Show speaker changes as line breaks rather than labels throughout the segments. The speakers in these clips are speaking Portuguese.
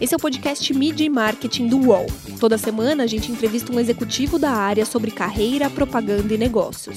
Esse é o podcast Media e Marketing do UOL. Toda semana a gente entrevista um executivo da área sobre carreira, propaganda e negócios.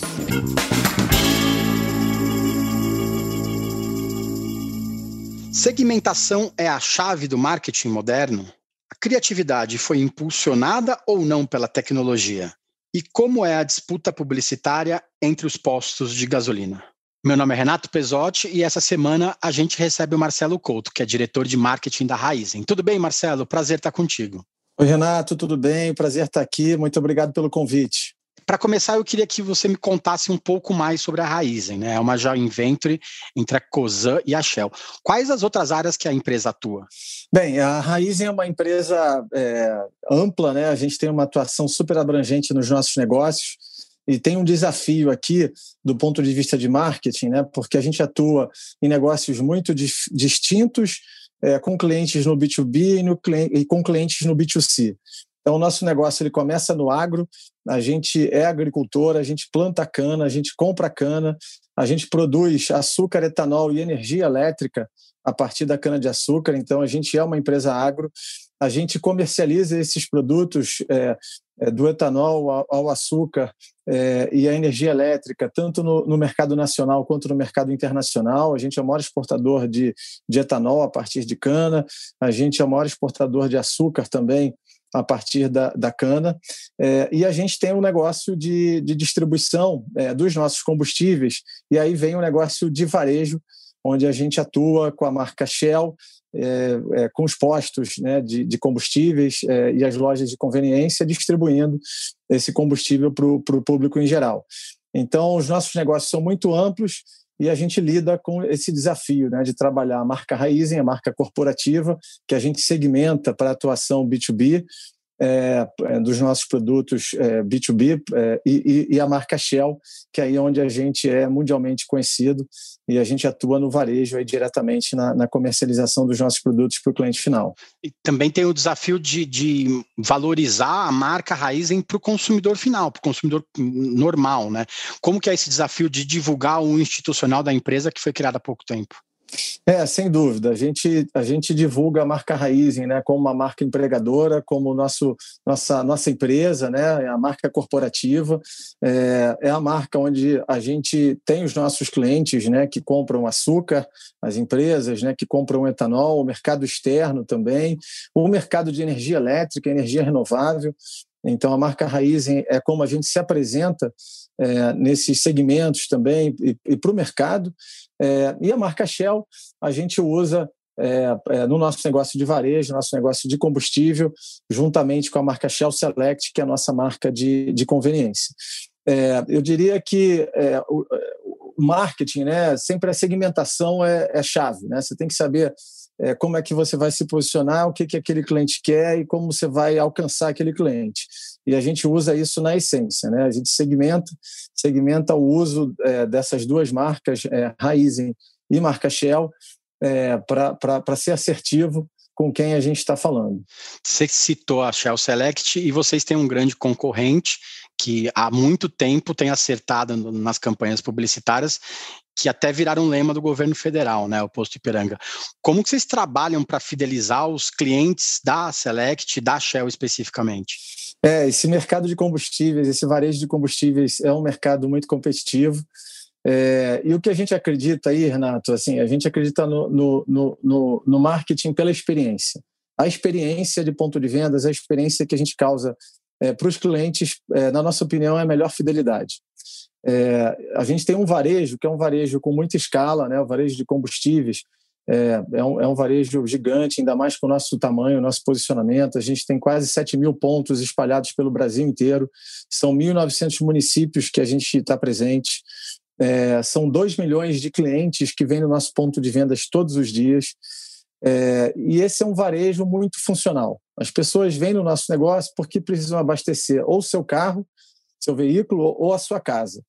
Segmentação é a chave do marketing moderno? A criatividade foi impulsionada ou não pela tecnologia? E como é a disputa publicitária entre os postos de gasolina? Meu nome é Renato Pesotti e essa semana a gente recebe o Marcelo Couto, que é diretor de marketing da Raizen. Tudo bem, Marcelo? Prazer estar contigo.
Oi, Renato, tudo bem? Prazer estar aqui. Muito obrigado pelo convite.
Para começar, eu queria que você me contasse um pouco mais sobre a Raizen, né? É uma joint venture entre a Cosan e a Shell. Quais as outras áreas que a empresa atua?
Bem, a Raizen é uma empresa é, ampla, né? A gente tem uma atuação super abrangente nos nossos negócios e tem um desafio aqui do ponto de vista de marketing, né? Porque a gente atua em negócios muito distintos, é, com clientes no B2B e, no, e com clientes no B2C. Então, o nosso negócio ele começa no agro, a gente é agricultor, a gente planta cana, a gente compra cana, a gente produz açúcar, etanol e energia elétrica a partir da cana-de-açúcar, então a gente é uma empresa agro, a gente comercializa esses produtos é, é, do etanol ao, ao açúcar é, e a energia elétrica, tanto no, no, mercado nacional quanto no mercado internacional. A gente é o maior exportador de, de etanol a partir de cana, a gente é o maior exportador de açúcar também a partir da, da cana. É, e a gente tem um negócio de, de distribuição é, dos nossos combustíveis, e aí vem um negócio de varejo, onde a gente atua com a marca Shell, é, é, com os postos né, de, de combustíveis é, e as lojas de conveniência, distribuindo esse combustível para o público em geral. Então, os nossos negócios são muito amplos e a gente lida com esse desafio né, de trabalhar a marca Raizen, a marca corporativa, que a gente segmenta para atuação B2B, é, é, dos nossos produtos é, B2B é, e, e, a marca Shell, que é aí onde a gente é mundialmente conhecido e a gente atua no varejo aí diretamente na, na comercialização dos nossos produtos para o cliente final.
E também tem o desafio de, de valorizar a marca Raizen para o consumidor final, para o consumidor normal, né? Como que é esse desafio de divulgar o institucional da empresa que foi criado há pouco tempo?
É, sem dúvida. A gente, a gente divulga a marca Raizen né, como uma marca empregadora, como nosso, nossa, nossa empresa, né, é a marca corporativa. É, é a marca onde a gente tem os nossos clientes né, que compram açúcar, as empresas né, que compram etanol, o mercado externo também, o mercado de energia elétrica, energia renovável. Então, a marca Raizen é como a gente se apresenta é, nesses segmentos também e, e para o mercado. É, e a marca Shell a gente usa é, é, no nosso negócio de varejo, nosso negócio de combustível, juntamente com a marca Shell Select, que é a nossa marca de, de conveniência. É, eu diria que é, o, o, marketing, né, sempre a segmentação é, é chave. Né? Você tem que saber é, como é que você vai se posicionar, o que, que aquele cliente quer e como você vai alcançar aquele cliente. E a gente usa isso na essência, né? A gente segmenta, segmenta o uso é, dessas duas marcas, é, Raizen e marca Shell, é, para ser assertivo com quem a gente está falando.
Você citou a Shell Select e vocês têm um grande concorrente que há muito tempo tem acertado nas campanhas publicitárias que até viraram um lema do governo federal, né, o posto Ipiranga. Como que vocês trabalham para fidelizar os clientes da Select, da Shell especificamente?
É, esse mercado de combustíveis, esse varejo de combustíveis é um mercado muito competitivo. É, e o que a gente acredita aí, Renato, assim, a gente acredita no, no, no, no marketing pela experiência. A experiência de ponto de vendas, a experiência que a gente causa é, para os clientes, é, na nossa opinião, é a melhor fidelidade. É, a gente tem um varejo que é um varejo com muita escala, né? o varejo de combustíveis. É, é, um, é um varejo gigante, ainda mais com o nosso tamanho, nosso posicionamento. A gente tem quase 7 mil pontos espalhados pelo Brasil inteiro. São 1.900 municípios que a gente está presente. É, são 2 milhões de clientes que vêm no nosso ponto de vendas todos os dias. É, e esse é um varejo muito funcional. As pessoas vêm no nosso negócio porque precisam abastecer ou seu carro, seu veículo, ou a sua casa.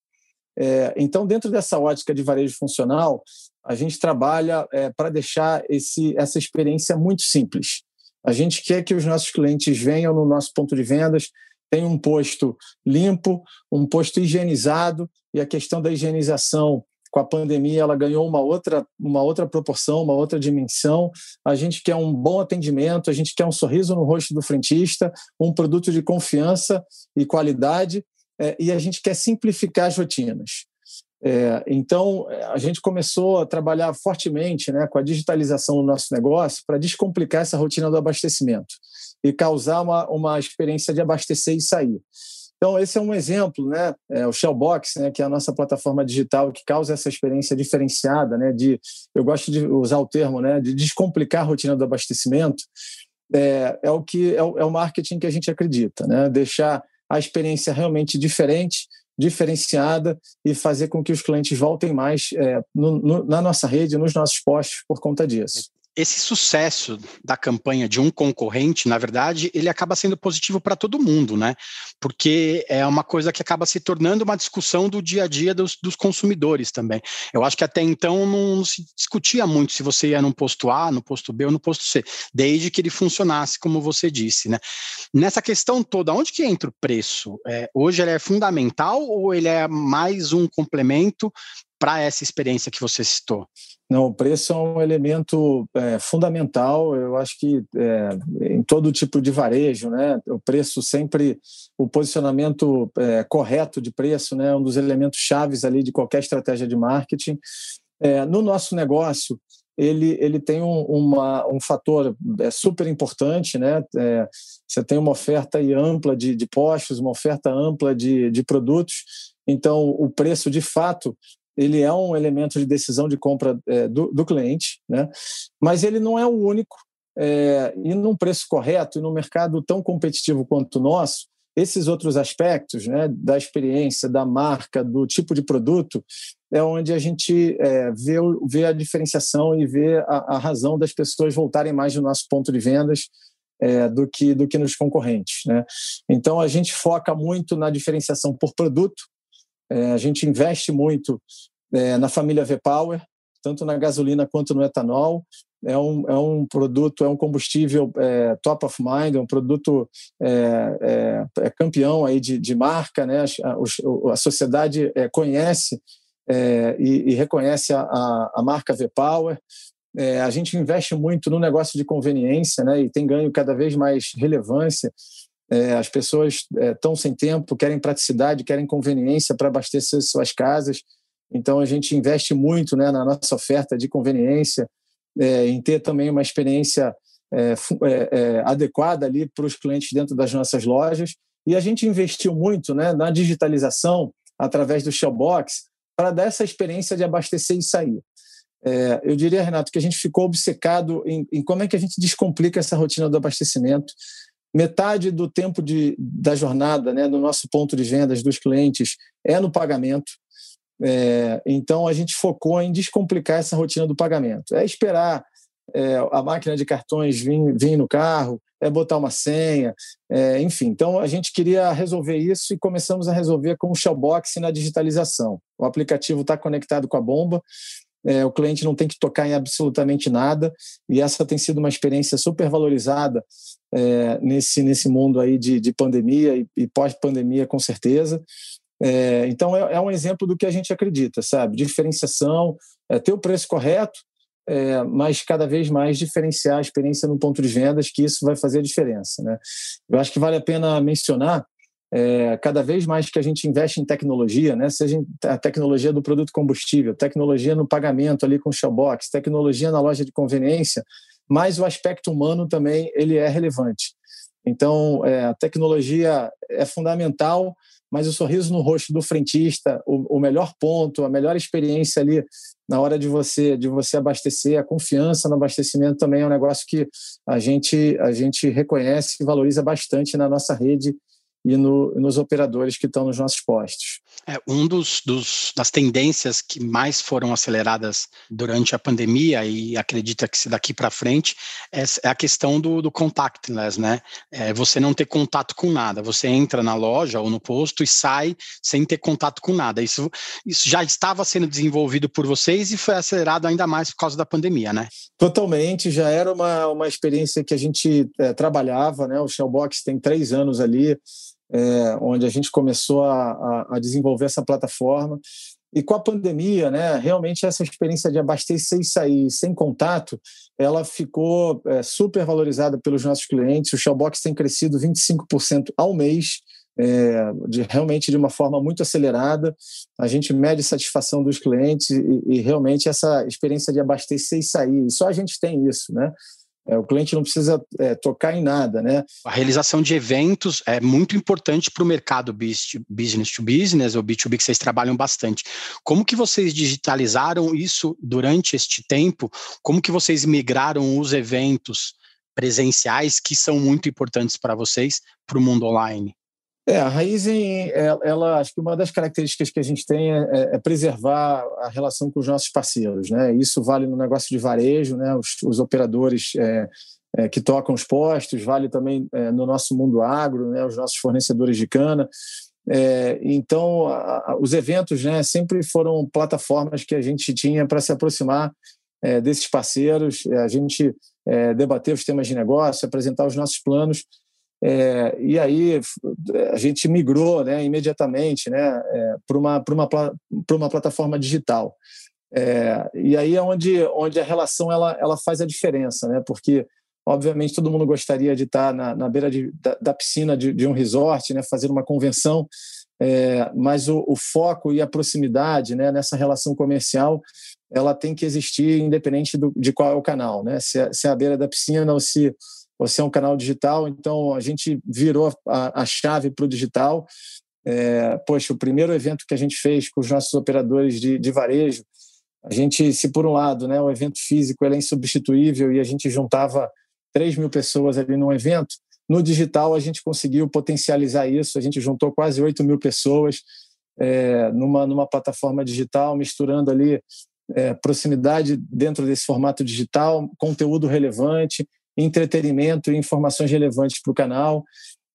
É, então, dentro dessa ótica de varejo funcional, a gente trabalha é, para deixar esse, essa experiência muito simples. A gente quer que os nossos clientes venham no nosso ponto de vendas, tenham um posto limpo, um posto higienizado, e a questão da higienização com a pandemia ela ganhou uma outra, uma outra proporção, uma outra dimensão. A gente quer um bom atendimento, a gente quer um sorriso no rosto do frentista, um produto de confiança e qualidade, é, e a gente quer simplificar as rotinas. É, então, a gente começou a trabalhar fortemente né, com a digitalização do nosso negócio para descomplicar essa rotina do abastecimento e causar uma, uma experiência de abastecer e sair. Então, esse é um exemplo, né? É, o Shellbox, né, que é a nossa plataforma digital que causa essa experiência diferenciada, né? De, eu gosto de usar o termo, né? De descomplicar a rotina do abastecimento. É, é o que é o, é o marketing que a gente acredita, né? Deixar a experiência realmente diferente diferenciada e fazer com que os clientes voltem mais é, no, no, na nossa rede, nos nossos postos por conta disso
esse sucesso da campanha de um concorrente, na verdade, ele acaba sendo positivo para todo mundo, né? Porque é uma coisa que acaba se tornando uma discussão do dia a dia dos, dos consumidores também. Eu acho que até então não se discutia muito se você ia no posto A, no posto B ou no posto C, desde que ele funcionasse, como você disse, né? Nessa questão toda, onde que entra o preço? É, hoje ele é fundamental ou ele é mais um complemento para essa experiência que você citou?
Não, o preço é um elemento é, fundamental. Eu acho que é, em todo tipo de varejo, né, o preço sempre, o posicionamento é, correto de preço, né, é um dos elementos chaves ali de qualquer estratégia de marketing. É, no nosso negócio, ele, ele tem um, uma, um fator é, super importante, né? É, você tem uma oferta ampla de, de postos, uma oferta ampla de, de produtos, então o preço de fato ele é um elemento de decisão de compra é, do, do, cliente, né? mas ele não é o único. É, e num preço correto e num mercado tão competitivo quanto o nosso, esses outros aspectos né, da experiência, da marca, do tipo de produto, é onde a gente é, vê, vê a diferenciação e vê a, a, razão das pessoas voltarem mais no nosso ponto de vendas é, do, que, do que nos concorrentes. Né? Então, a gente foca muito na diferenciação por produto, é, a gente investe muito é, na família V-Power, tanto na gasolina quanto no etanol. É um, é um produto, é um combustível é, top of mind, é um produto é, é, é campeão aí de, de marca, né? a, a sociedade é, conhece e, e, reconhece a, a, a marca V-Power. a gente investe muito no negócio de conveniência né? e tem ganho cada vez mais relevância é, as pessoas estão é, sem tempo, querem praticidade, querem conveniência para abastecer suas casas. Então, a gente investe muito né, na nossa oferta de conveniência, é, em ter também uma experiência é, é, é, adequada ali para os clientes dentro das nossas lojas. E a gente investiu muito né, na digitalização através do Shellbox para dar essa experiência de abastecer e sair. É, eu diria, Renato, que a gente ficou obcecado em, em, como é que a gente descomplica essa rotina do abastecimento, metade do tempo de, da jornada, né, do nosso ponto de vendas dos clientes, é no pagamento. É, então, a gente focou em descomplicar essa rotina do pagamento. É esperar é, a máquina de cartões vir, vir no carro, é botar uma senha, é, enfim. Então, a gente queria resolver isso e começamos a resolver com o Shellbox na digitalização. O aplicativo está conectado com a bomba, é, o cliente não tem que tocar em absolutamente nada, e essa tem sido uma experiência super valorizada é, nesse, nesse mundo aí de, de pandemia e, e pós-pandemia, com certeza. É, então, é, é, um exemplo do que a gente acredita, sabe? Diferenciação, é, ter o preço correto, é, mas cada vez mais diferenciar a experiência no ponto de vendas, que isso vai fazer a diferença. Né? Eu acho que vale a pena mencionar é, cada vez mais que a gente investe em tecnologia, né, seja a tecnologia do produto combustível, tecnologia no pagamento ali com o Shellbox, tecnologia na loja de conveniência, mas o aspecto humano também ele é relevante. Então, é, a tecnologia é fundamental, mas o sorriso no rosto do frentista, o, o, melhor ponto, a melhor experiência ali na hora de você de você abastecer, a confiança no abastecimento também é um negócio que a gente a gente reconhece e valoriza bastante na nossa rede e no, nos operadores que estão nos nossos postos.
É, um dos, dos, das tendências que mais foram aceleradas durante a pandemia e acredita que se daqui para frente é, é, a questão do, do contactless, né? É você não ter contato com nada. Você entra na loja ou no posto e sai sem ter contato com nada. Isso, isso já estava sendo desenvolvido por vocês e foi acelerado ainda mais por causa da pandemia, né?
Totalmente. Já era uma, uma experiência que a gente é, trabalhava, né? O Shellbox tem três anos ali é, onde a gente começou a, a, a, desenvolver essa plataforma. E com a pandemia, né, realmente essa experiência de abastecer e sair sem contato, ela ficou é, super valorizada pelos nossos clientes. O Shellbox tem crescido 25% ao mês, é, de, realmente de uma forma muito acelerada. A gente mede satisfação dos clientes e, e realmente essa experiência de abastecer e sair. Só a gente tem isso, né? É, o cliente não precisa é, tocar em nada, né?
A realização de eventos é muito importante para o mercado business to business ou B2B que vocês trabalham bastante. Como que vocês digitalizaram isso durante este tempo? Como que vocês migraram os eventos presenciais que são muito importantes para vocês para o mundo online?
É, a Raizen, ela, ela, acho que uma das características que a gente tem é, é, é, preservar a relação com os nossos parceiros, né? Isso vale no negócio de varejo, né? Os, os operadores é, é, que tocam os postos, vale também é, no nosso mundo agro, né? Os nossos fornecedores de cana. então, a, a, os eventos, né? Sempre foram plataformas que a gente tinha para se aproximar desses parceiros, a gente debater os temas de negócio, apresentar os nossos planos é, e aí a gente migrou né, imediatamente né, é, para uma, uma, uma plataforma digital. É, e aí é onde, onde a relação ela, ela faz a diferença, né, porque obviamente todo mundo gostaria de estar na, na beira de, da, da, piscina de, de, um resort, né, fazer uma convenção, é, mas o, o, foco e a proximidade né, nessa relação comercial ela tem que existir independente do, de qual é o canal, né, se é, se é a beira da piscina ou se você é um canal digital, então a gente virou a, a chave para o digital. É, poxa, o primeiro evento que a gente fez com os nossos operadores de, de varejo, a gente, se por um lado, né, o evento físico é insubstituível e a gente juntava 3 mil pessoas ali num evento, no digital a gente conseguiu potencializar isso, a gente juntou quase 8 mil pessoas é, numa, numa plataforma digital, misturando ali é, proximidade dentro desse formato digital, conteúdo relevante entretenimento e informações relevantes para o canal.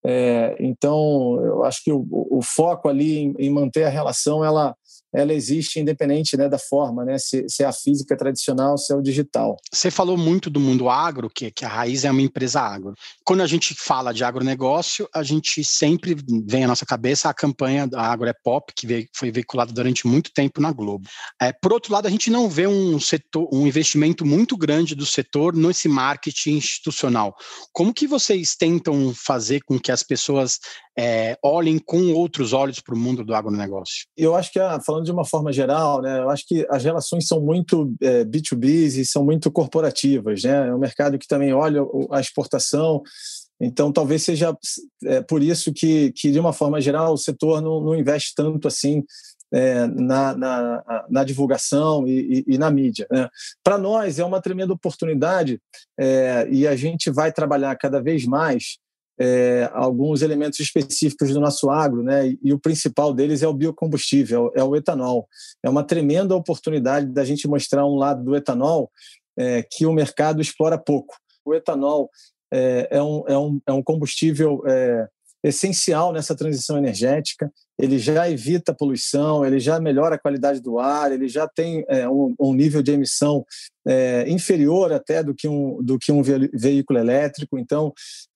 É, então, eu acho que o, o foco ali em, em, manter a relação, ela, ela existe independente né, da forma, né, se, se, é a física tradicional, se é o digital.
Você falou muito do mundo agro, que, que a Raiz é uma empresa agro. Quando a gente fala de agronegócio, a gente sempre vem à nossa cabeça a campanha da Agro é Pop, que veio, foi veiculada durante muito tempo na Globo. É, por outro lado, a gente não vê um, setor, um investimento muito grande do setor nesse marketing institucional. Como que vocês tentam fazer com que as pessoas é, olhem com outros olhos para o mundo do agronegócio?
Eu acho que, ah, falando de uma forma geral, né, eu acho que as relações são muito é, B2B e são muito corporativas. Né? É um mercado que também olha a exportação, então, talvez seja é, por isso que, que, de uma forma geral, o setor não, não investe tanto assim é, na, na, na, divulgação e, e, e na mídia. Né? Para nós, é uma tremenda oportunidade é, e a gente vai trabalhar cada vez mais é, alguns elementos específicos do nosso agro, né? E, o principal deles é o biocombustível, é o etanol. É uma tremenda oportunidade da gente mostrar um lado do etanol é, que o mercado explora pouco. O etanol é, é um, é, um, é um combustível é, essencial nessa transição energética. Ele já evita poluição, ele já melhora a qualidade do ar, ele já tem é, um, um, nível de emissão é, inferior até do que um, do que um veículo elétrico. Então,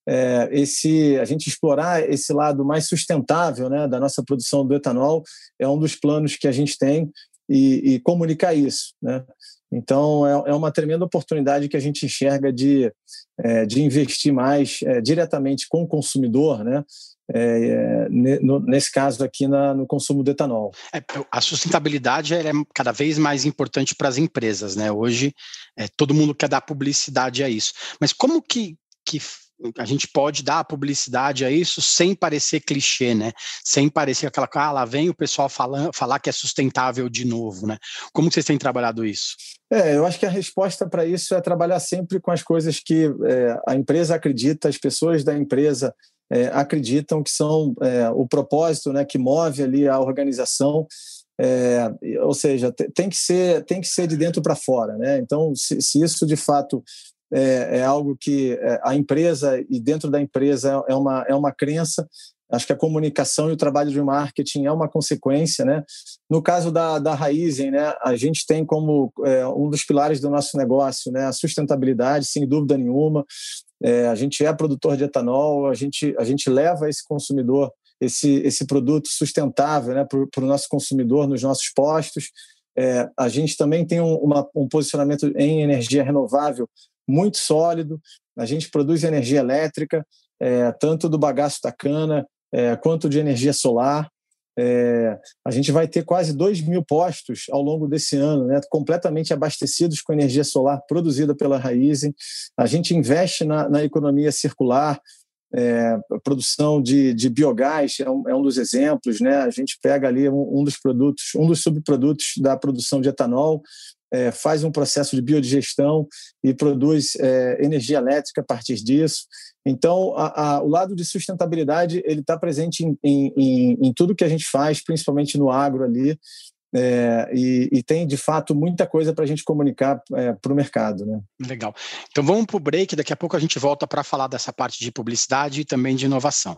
é, esse a gente explorar esse lado mais sustentável né, da nossa produção do etanol é um dos planos que a gente tem e, e comunicar isso. Né? Então, é, é, uma tremenda oportunidade que a gente enxerga de, é, de investir mais é, diretamente com o consumidor, né? É, no, nesse caso aqui na, no consumo do etanol.
É, a sustentabilidade é cada vez mais importante para as empresas, né? Hoje é, todo mundo quer dar publicidade a isso. Mas como que, que a gente pode dar publicidade a isso sem parecer clichê, né? Sem parecer aquela ah, lá vem o pessoal falando, falar que é sustentável de novo, né? Como vocês têm trabalhado isso?
É, eu acho que a resposta para isso é trabalhar sempre com as coisas que é, a empresa acredita, as pessoas da empresa é, acreditam que são é, o propósito, né, que move ali a organização. É, ou seja, tem que ser tem que ser de dentro para fora, né? Então, se, se isso de fato é, é algo que é, a empresa e dentro da empresa é uma, é uma crença. Acho que a comunicação e o trabalho de marketing é uma consequência, né? No caso da, da Raizen, né, a gente tem como é, um dos pilares do nosso negócio né, a sustentabilidade, sem dúvida nenhuma. É, a gente é produtor de etanol, a gente, a gente leva esse consumidor esse, esse produto sustentável né, para o nosso consumidor nos nossos postos. É, a gente também tem um, uma, um posicionamento em energia renovável muito sólido. A gente produz energia elétrica, é, tanto do bagaço da cana é, quanto de energia solar. É, a gente vai ter quase 2 mil postos ao longo desse ano, né, completamente abastecidos com energia solar produzida pela Raizen. A gente investe na, na economia circular, é, produção de, de biogás é um, é um, dos exemplos, né? A gente pega ali um, um, dos produtos, um dos subprodutos da produção de etanol, é, faz um processo de biodigestão e produz é, energia elétrica a partir disso. Então, a, a, o lado de sustentabilidade ele está presente em, em, em, tudo que a gente faz, principalmente no agro ali, é, e, e, tem de fato muita coisa para a gente comunicar é, para o mercado. Né?
Legal. Então vamos para o break, daqui a pouco a gente volta para falar dessa parte de publicidade e também de inovação.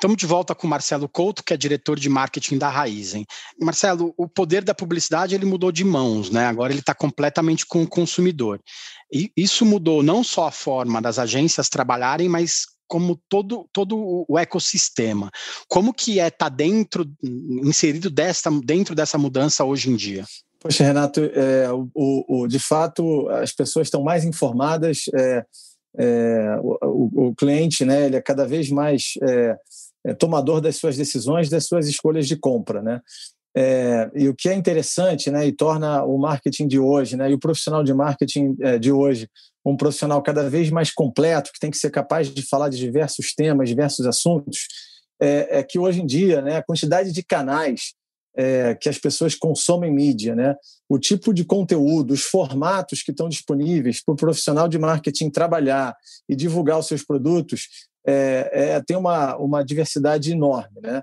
Estamos de volta com o Marcelo Couto, que é diretor de marketing da Raizen. Marcelo, o poder da publicidade ele mudou de mãos, né? Agora ele está completamente com o consumidor. E isso mudou não só a forma das agências trabalharem, mas como todo, todo o ecossistema. Como que é estar tá dentro, inserido desta, dentro dessa mudança hoje em dia?
Poxa, Renato, é, o, o, de fato as pessoas estão mais informadas. É, é, o, o, cliente, né, ele é cada vez mais é, é, tomador das suas decisões, das suas escolhas de compra, né? É, e o que é interessante, né, e torna o marketing de hoje, né, e o profissional de marketing é, de hoje um profissional cada vez mais completo, que tem que ser capaz de falar de diversos temas, diversos assuntos, é, é que hoje em dia, né, a quantidade de canais é, que as pessoas consomem mídia, né? o tipo de conteúdo, os formatos que estão disponíveis para o profissional de marketing trabalhar e divulgar os seus produtos é, é, tem uma, uma diversidade enorme. Né?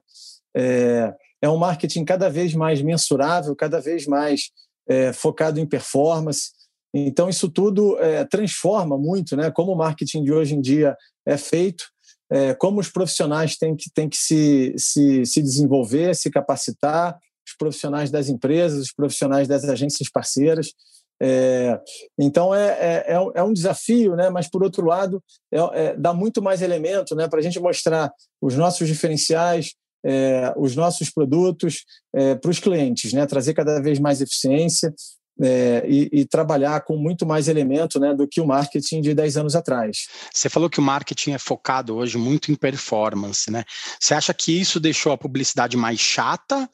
É, é um marketing cada vez mais mensurável, cada vez mais é, focado em performance. Então, isso tudo é, transforma muito né, como o marketing de hoje em dia é feito, é, como os profissionais têm que, têm que se, se, se desenvolver, se capacitar, os profissionais das empresas, os profissionais das agências parceiras. É, então é, é, é, é, um desafio, né? mas por outro lado é, é dá muito mais elemento né? para a gente mostrar os nossos diferenciais, é, os nossos produtos é, para os clientes, né? trazer cada vez mais eficiência é, e, e, trabalhar com muito mais elemento né, do que o marketing de 10 anos atrás.
Você falou que o marketing é focado hoje muito em performance, né? Você acha que isso deixou a publicidade mais chata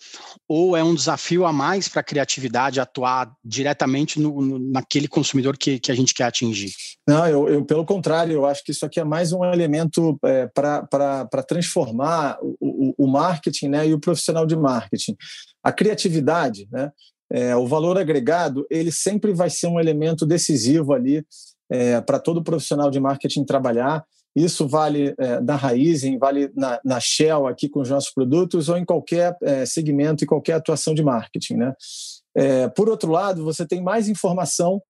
ou é um desafio a mais para a criatividade atuar diretamente no, no, naquele consumidor que, que a gente quer atingir?
Não, eu, eu, pelo contrário, eu acho que isso aqui é mais um elemento é, para transformar o, o, o marketing né, e o profissional de marketing. A criatividade, né? É, o valor agregado ele sempre vai ser um elemento decisivo ali é, para todo profissional de marketing trabalhar. Isso vale é, na Raizen, vale na, na, Shell aqui com os nossos produtos ou em qualquer é, segmento e qualquer atuação de marketing. Né? É, por outro lado, você tem mais informação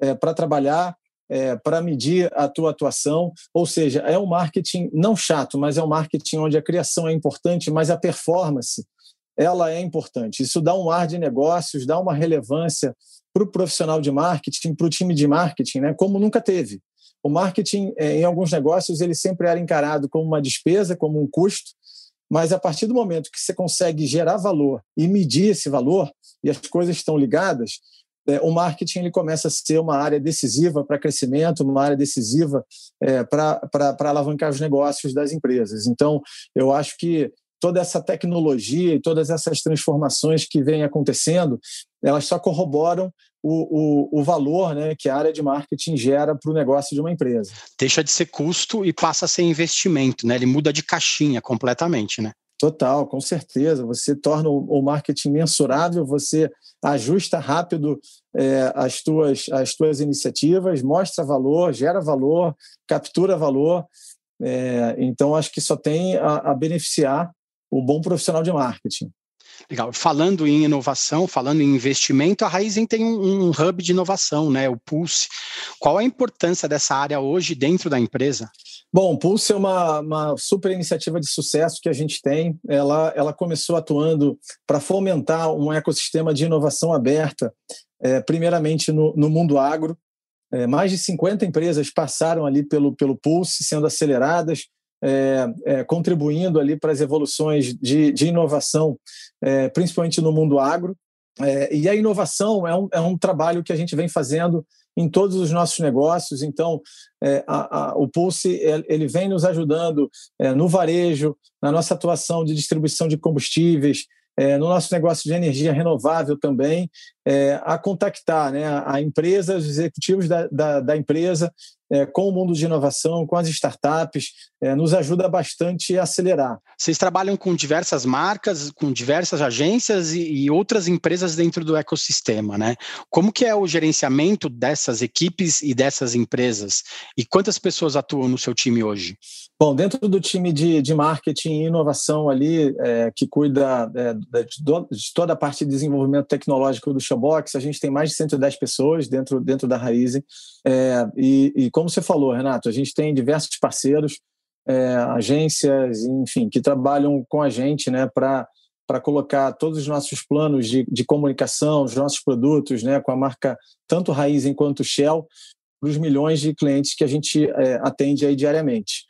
é, para trabalhar, é, para medir a tua atuação, ou seja, é um marketing não chato, mas é um marketing onde a criação é importante, mas a performance ela é importante. Isso dá um ar de negócios, dá uma relevância para o profissional de marketing, para o time de marketing, né? como nunca teve. O marketing, é, em alguns negócios, ele sempre era encarado como uma despesa, como um custo, mas a partir do momento que você consegue gerar valor e medir esse valor, e as coisas estão ligadas, é, o marketing ele começa a ser uma área decisiva para crescimento, uma área decisiva é, para alavancar os negócios das empresas. Então, eu acho que toda essa tecnologia e todas essas transformações que vêm acontecendo, elas só corroboram o, o, o valor né, que a área de marketing gera para o negócio de uma empresa.
Deixa de ser custo e passa a ser investimento, né? Ele muda de caixinha completamente, né?
Total, com certeza. Você torna o marketing mensurável, você ajusta rápido é, as, tuas, as tuas iniciativas, mostra valor, gera valor, captura valor É, então, acho que só tem a, a beneficiar o bom profissional de marketing.
Legal. Falando em inovação, falando em investimento, a Raizen tem um, um, hub de inovação, né? O Pulse. Qual a importância dessa área hoje dentro da empresa?
Bom, o Pulse é uma, uma super iniciativa de sucesso que a gente tem. Ela, ela começou atuando para fomentar um ecossistema de inovação aberta, é, primeiramente no, no mundo agro. É, mais de 50 empresas passaram ali pelo, pelo Pulse, sendo aceleradas é, é, contribuindo ali para as evoluções de, de inovação, é, principalmente no mundo agro. É, e a inovação é um, é um trabalho que a gente vem fazendo em todos os nossos negócios. Então, é, a, a, o Pulse ele vem nos ajudando é, no varejo, na nossa atuação de distribuição de combustíveis, é, no nosso negócio de energia renovável também, é, a contactar né, a, a empresas, os executivos da, da, da empresa é, com o mundo de inovação, com as startups, é, nos ajuda bastante a acelerar.
Vocês trabalham com diversas marcas, com diversas agências e, e, outras empresas dentro do ecossistema, né? Como que é o gerenciamento dessas equipes e dessas empresas? E quantas pessoas atuam no seu time hoje?
Bom, dentro do time de, de marketing e inovação ali, é, que cuida é, de, de, toda a parte de desenvolvimento tecnológico do Showbox, a gente tem mais de 110 pessoas dentro, dentro da Raizen. É, e, e como você falou, Renato, a gente tem diversos parceiros, é, agências, enfim, que trabalham com a gente né, para para colocar todos os nossos planos de, de comunicação, os nossos produtos, né, com a marca tanto Raiz quanto Shell, para os milhões de clientes que a gente é, atende aí diariamente.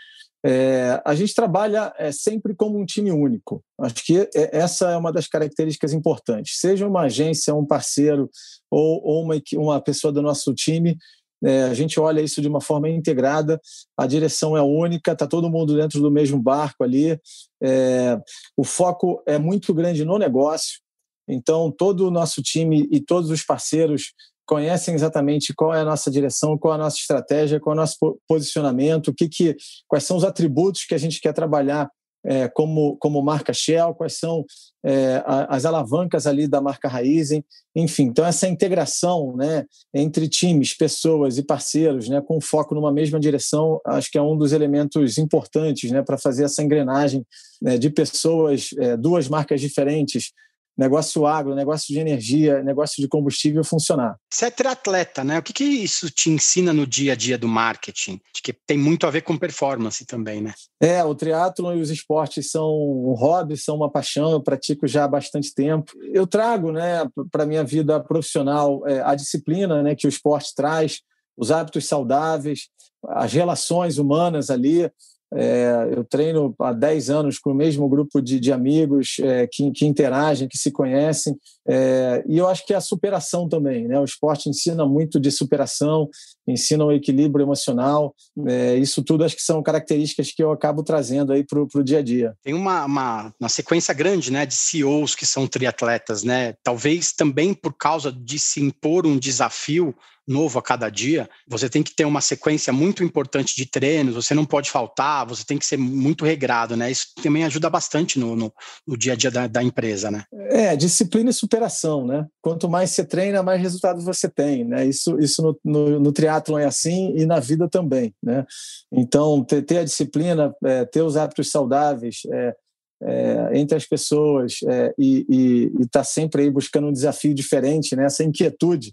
É, a gente trabalha é, sempre como um time único. Acho que é, essa é uma das características importantes. Seja uma agência, um parceiro ou, ou uma, uma pessoa do nosso time, é, a gente olha isso de uma forma integrada, a direção é única, está todo mundo dentro do mesmo barco ali. É, o foco é muito grande no negócio, então todo o nosso time e todos os parceiros conhecem exatamente qual é a nossa direção, qual é a nossa estratégia, qual é o nosso posicionamento, o que, que quais são os atributos que a gente quer trabalhar é, como, como marca Shell, quais são é, as alavancas ali da marca Raizen, enfim. Então, essa integração né, entre times, pessoas e parceiros, né, com foco numa mesma direção, acho que é um dos elementos importantes né, para fazer essa engrenagem né, de pessoas, é, duas marcas diferentes, negócio agro, negócio de energia, negócio de combustível funcionar.
Você é triatleta, né? O que, que isso te ensina no dia a dia do marketing? Acho que tem muito a ver com performance também, né?
É, o triatlo e os esportes são um hobby, são uma paixão, eu pratico já há bastante tempo. Eu trago, né, para minha vida profissional é, a disciplina, né, que o esporte traz, os hábitos saudáveis, as relações humanas ali, é, eu treino há 10 anos com o mesmo grupo de, de amigos é, que, que, interagem, que se conhecem, é, e eu acho que é a superação também. Né? O esporte ensina muito de superação, ensina o equilíbrio emocional, é, isso tudo acho que são características que eu acabo trazendo aí para o dia a dia.
Tem uma, uma, uma, sequência grande né, de CEOs que são triatletas, né? talvez também por causa de se impor um desafio novo a cada dia, você tem que ter uma sequência muito importante de treinos, você não pode faltar, você tem que ser muito regrado, né? Isso também ajuda bastante no, no, no dia a dia da, da, empresa, né?
É, disciplina e superação, né? Quanto mais você treina, mais resultados você tem, né? Isso, isso no, no, no é assim e na vida também, né? Então, ter, ter a disciplina, é, ter os hábitos saudáveis, é, é, entre as pessoas é, e estar tá sempre aí buscando um desafio diferente, né? essa inquietude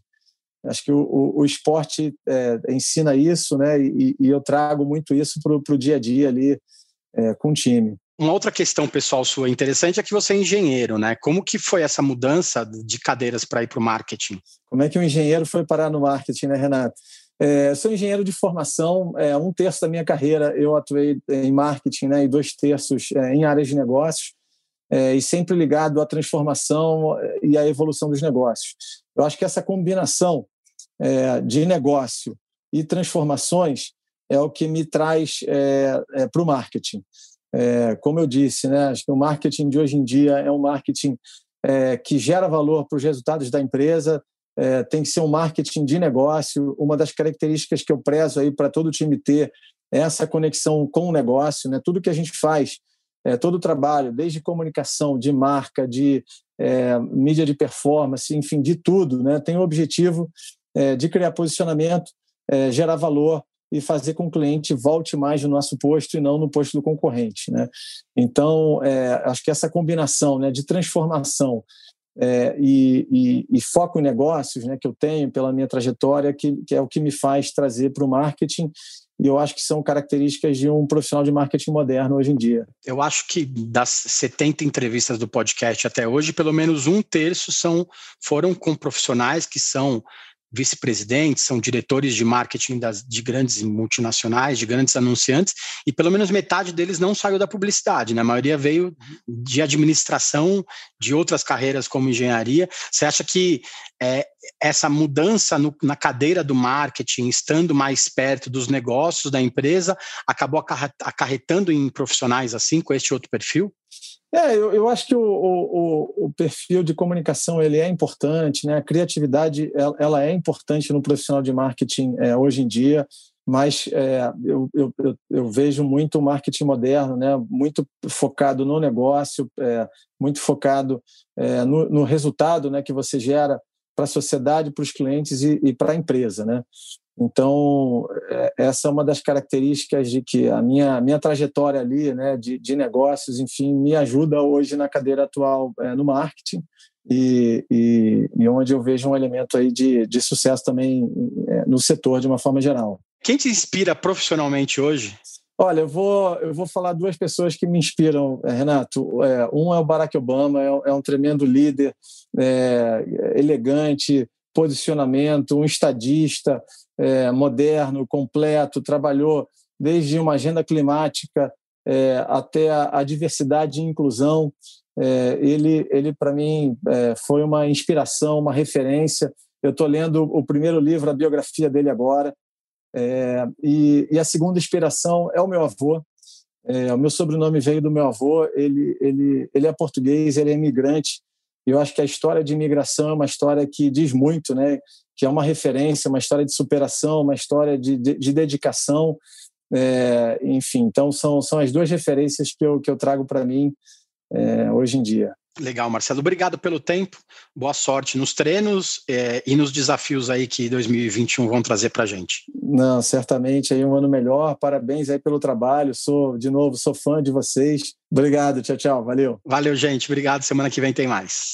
Acho que o, o, o esporte é, ensina isso, né? E, e, eu trago muito isso para o dia a dia ali é, com o time.
Uma outra questão pessoal sua interessante é que você é engenheiro, né? Como que foi essa mudança de cadeiras para ir para o marketing?
Como é que um engenheiro foi parar no marketing, né, Renato? É, sou engenheiro de formação, é, um terço da minha carreira eu atuei em marketing né, e dois terços é, em áreas de negócios, é, e sempre ligado à transformação é, e à evolução dos negócios. Eu acho que essa combinação é, de negócio e transformações é o que me traz é, é, para o marketing. É, como eu disse, né, acho que o marketing de hoje em dia é um marketing é, que gera valor para os resultados da empresa, é, tem que ser um marketing de negócio. Uma das características que eu prezo aí para todo time ter é essa conexão com o negócio, né? Tudo que a gente faz, é, todo o trabalho, desde comunicação, de marca, de é, mídia de performance, enfim, de tudo, né? Tem o objetivo é, de criar posicionamento, gerar valor e fazer com que o cliente volte mais no nosso posto e não no posto do concorrente. Né? Então, é, acho que essa combinação né, de transformação é, e, e, e, foco em negócios né, que eu tenho pela minha trajetória, que, que é o que me faz trazer para o marketing e eu acho que são características de um profissional de marketing moderno hoje em dia.
Eu acho que das 70 entrevistas do podcast até hoje, pelo menos um terço são foram com profissionais que são vice-presidentes, são diretores de marketing das, de grandes multinacionais, de grandes anunciantes, e pelo menos metade deles não saiu da publicidade, né? A maioria veio de administração, de outras carreiras como engenharia. Você acha que é, essa mudança no, na cadeira do marketing, estando mais perto dos negócios da empresa, acabou acarretando em profissionais assim, com este outro perfil?
É, eu, eu acho que o, o, o, perfil de comunicação ele é importante, né? A criatividade ela, ela é importante no profissional de marketing é, hoje em dia, mas é, eu, eu, eu, vejo muito o marketing moderno, né? Muito focado no negócio, é, muito focado é, no, no, resultado, né? Que você gera para a sociedade, para os clientes e, e para a empresa, né? Então, é, essa é uma das características de que a minha, minha trajetória ali, né, de, de negócios, enfim, me ajuda hoje na cadeira atual é, no marketing e, e, e, onde eu vejo um elemento aí de, de sucesso também é, no setor de uma forma geral.
Quem te inspira profissionalmente hoje?
Olha, eu vou, eu vou falar duas pessoas que me inspiram, é, Renato. É, um é o Barack Obama, é, é um tremendo líder, é, elegante, posicionamento, um estadista, é, moderno, completo, trabalhou desde uma agenda climática é, até a, a, diversidade e inclusão. É, ele, ele para mim, é, foi uma inspiração, uma referência. Eu estou lendo o primeiro livro, a biografia dele agora. É, e, e, a segunda inspiração é o meu avô. É, o meu sobrenome veio do meu avô. Ele, ele, ele é português, ele é imigrante. Eu acho que a história de imigração é uma história que diz muito, né? Que é uma referência, uma história de superação, uma história de, de, de dedicação. É, enfim, então são, são as duas referências que eu, que eu trago para mim é, hoje em dia.
Legal, Marcelo. Obrigado pelo tempo. Boa sorte nos treinos é, e nos desafios aí que 2021 vão trazer para a gente.
Não, certamente aí um ano melhor. Parabéns aí pelo trabalho. Sou de novo, sou fã de vocês. Obrigado. Tchau, tchau. Valeu.
Valeu, gente. Obrigado. Semana que vem tem mais.